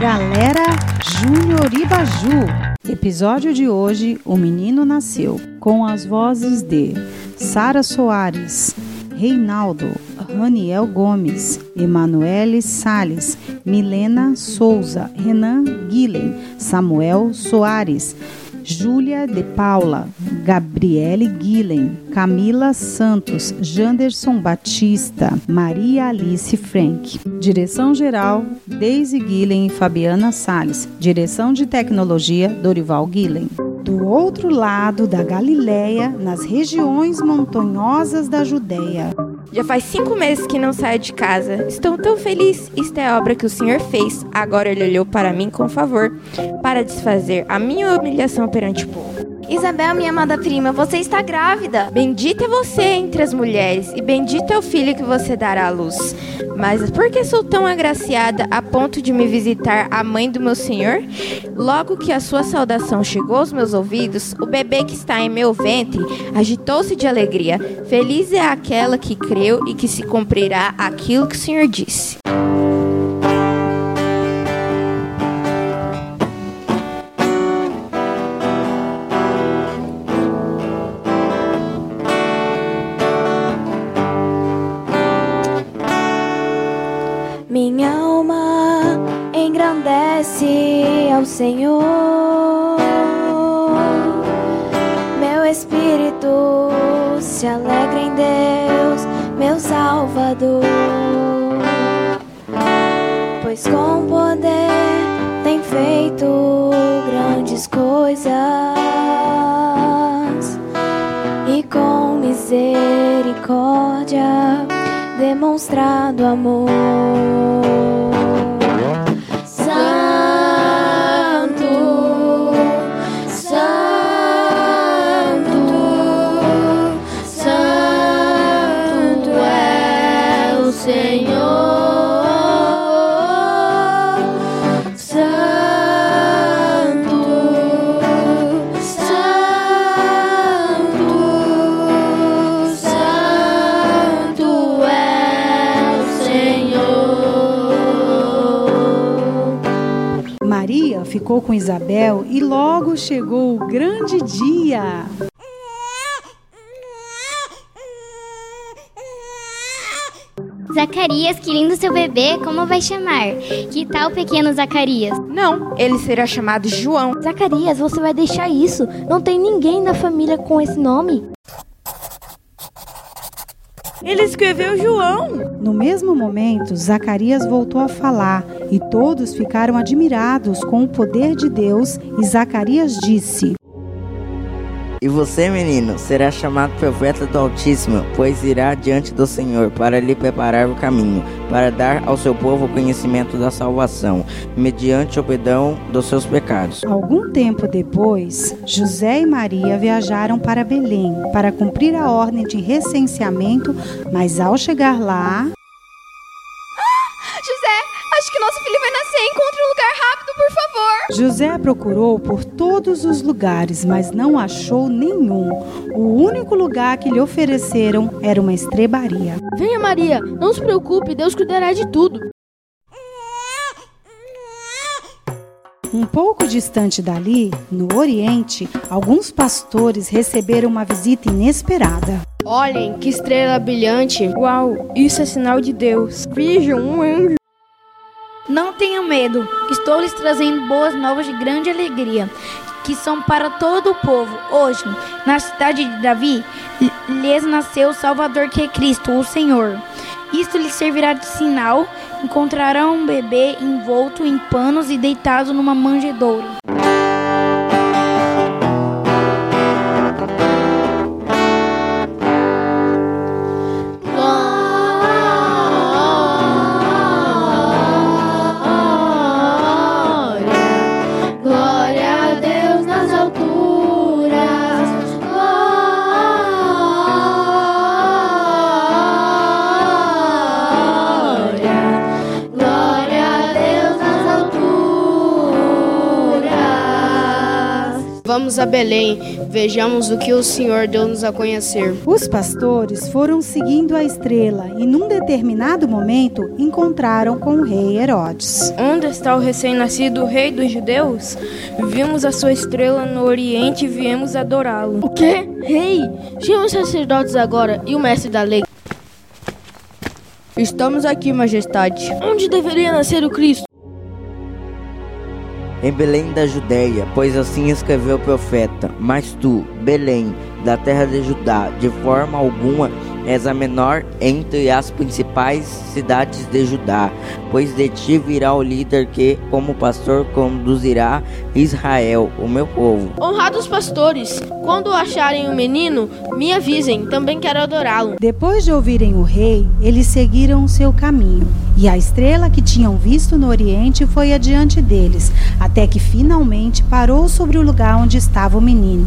Galera Júnior Ibaju. Episódio de hoje: O Menino Nasceu. Com as vozes de Sara Soares, Reinaldo, Raniel Gomes, Emanuele Sales, Milena Souza, Renan Guilhem, Samuel Soares, Júlia de Paula, Gabriele Guilhem, Camila Santos, Janderson Batista, Maria Alice Frank. Direção geral, Deise Guilhem e Fabiana Sales. Direção de tecnologia, Dorival Guilhem. Do outro lado da Galileia, nas regiões montanhosas da Judéia, já faz cinco meses que não saio de casa. Estou tão feliz. Isto é obra que o Senhor fez. Agora ele olhou para mim com favor, para desfazer a minha humilhação perante o povo. Isabel, minha amada prima, você está grávida. Bendita é você entre as mulheres, e bendito é o filho que você dará à luz. Mas por que sou tão agraciada a ponto de me visitar a mãe do meu senhor? Logo que a sua saudação chegou aos meus ouvidos, o bebê que está em meu ventre agitou-se de alegria. Feliz é aquela que creu e que se cumprirá aquilo que o Senhor disse. Senhor. Meu espírito se alegra em Deus, meu Salvador. Pois com poder tem feito grandes coisas e com misericórdia demonstrado amor. Ficou com Isabel e logo chegou o grande dia. Zacarias, que lindo seu bebê, como vai chamar? Que tal pequeno Zacarias? Não, ele será chamado João. Zacarias, você vai deixar isso? Não tem ninguém na família com esse nome? Ele escreveu João. No mesmo momento, Zacarias voltou a falar e todos ficaram admirados com o poder de Deus. E Zacarias disse: E você, menino, será chamado profeta do Altíssimo, pois irá diante do Senhor para lhe preparar o caminho, para dar ao seu povo o conhecimento da salvação, mediante o perdão dos seus pecados. Algum tempo depois, José e Maria viajaram para Belém para cumprir a ordem de recenseamento, mas ao chegar lá, José, acho que nosso filho vai nascer. Encontre um lugar rápido, por favor. José procurou por todos os lugares, mas não achou nenhum. O único lugar que lhe ofereceram era uma estrebaria. Venha, Maria, não se preocupe, Deus cuidará de tudo. Um pouco distante dali, no Oriente, alguns pastores receberam uma visita inesperada. Olhem, que estrela brilhante! Uau, isso é sinal de Deus. Vejam, um anjo. Não tenham medo, estou lhes trazendo boas novas de grande alegria, que são para todo o povo. Hoje, na cidade de Davi, lhes nasceu o Salvador que é Cristo, o Senhor. Isto lhes servirá de sinal: encontrarão um bebê envolto em panos e deitado numa manjedoura. Vamos a Belém, vejamos o que o Senhor deu-nos a conhecer. Os pastores foram seguindo a estrela e, num determinado momento, encontraram com o rei Herodes. Onde está o recém-nascido rei dos judeus? Vimos a sua estrela no oriente e viemos adorá-lo. O quê? Rei? Chama os sacerdotes agora e o mestre da lei. Estamos aqui, majestade. Onde deveria nascer o Cristo? Em Belém da Judéia, pois assim escreveu o profeta: Mas tu, Belém, da terra de Judá, de forma alguma és a menor entre as principais cidades de Judá, pois de ti virá o líder que, como pastor, conduzirá Israel, o meu povo. Honrados pastores, quando acharem o menino, me avisem, também quero adorá-lo. Depois de ouvirem o rei, eles seguiram o seu caminho, e a estrela que tinham visto no oriente foi adiante deles, até que finalmente parou sobre o lugar onde estava o menino.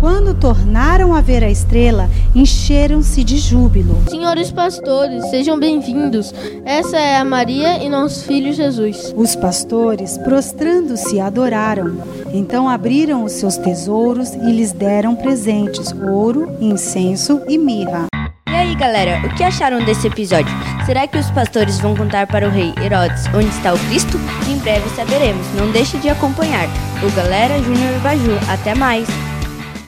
Quando tornaram a ver a estrela, encheram-se de júbilo. Senhores pastores, sejam bem-vindos. Essa é a Maria e nosso filho Jesus. Os pastores, prostrando-se, adoraram. Então abriram os seus tesouros e lhes deram presentes: ouro, incenso e mirra. Galera, o que acharam desse episódio? Será que os pastores vão contar para o rei Herodes onde está o Cristo? Em breve saberemos. Não deixe de acompanhar o Galera Júnior Baju. Até mais!